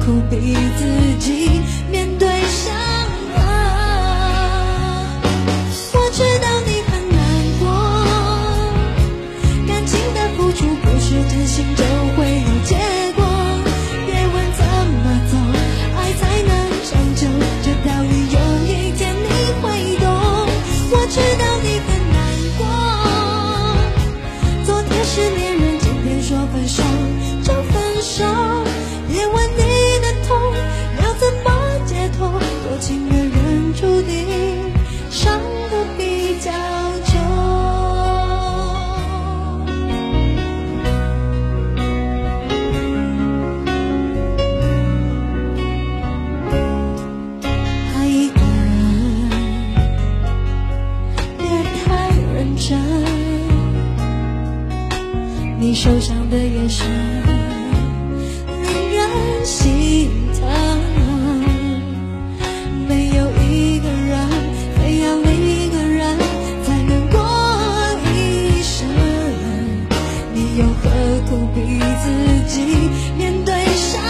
苦逼自己你受伤的眼神令人心疼。没有一个人非要另一个人才能过一生。你又何苦逼自己面对伤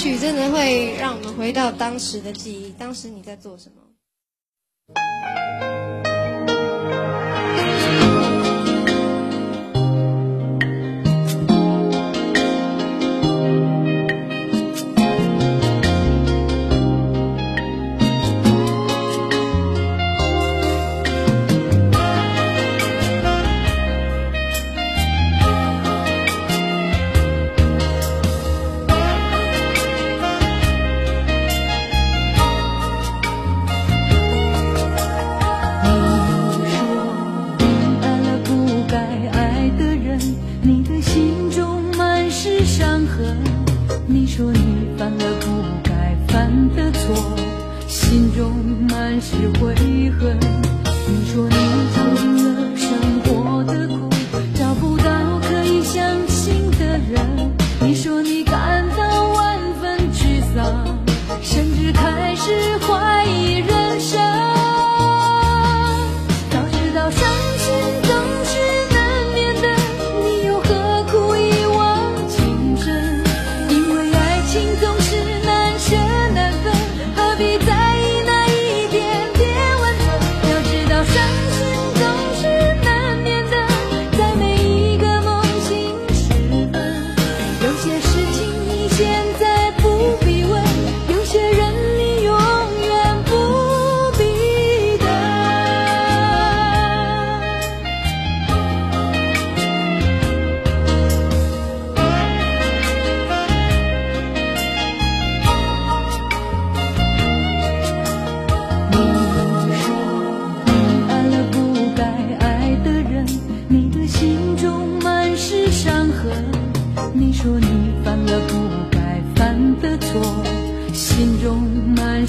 曲真的会让我们回到当时的记忆当时你在做什么？学会。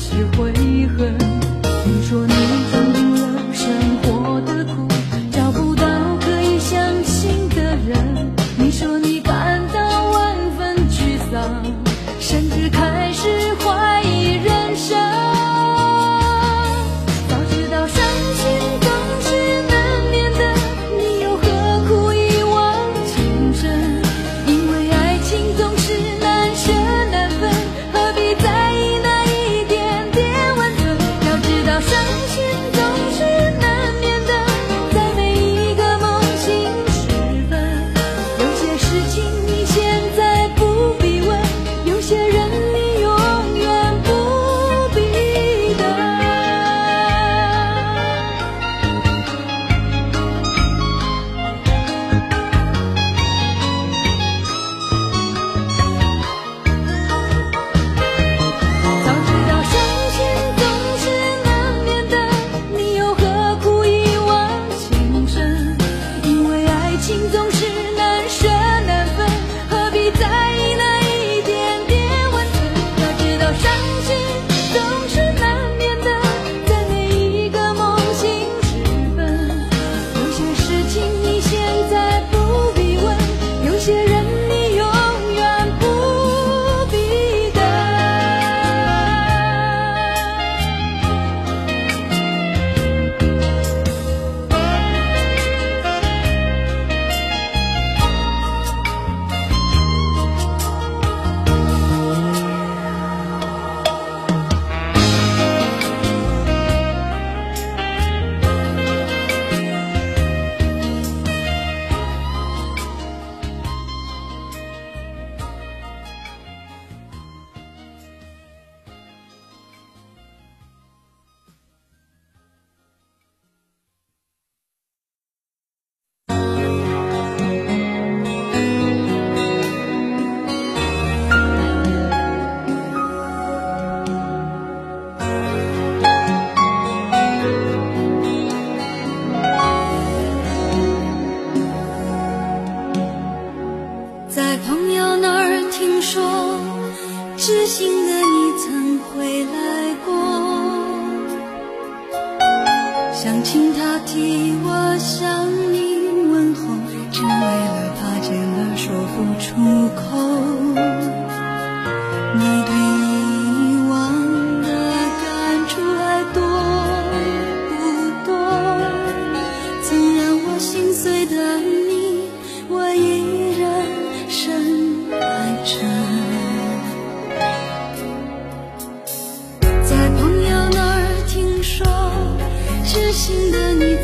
是悔恨在朋友那儿听说知心的你曾回来过，想请他替我向你问候，只为了怕见了说不出口。心的你。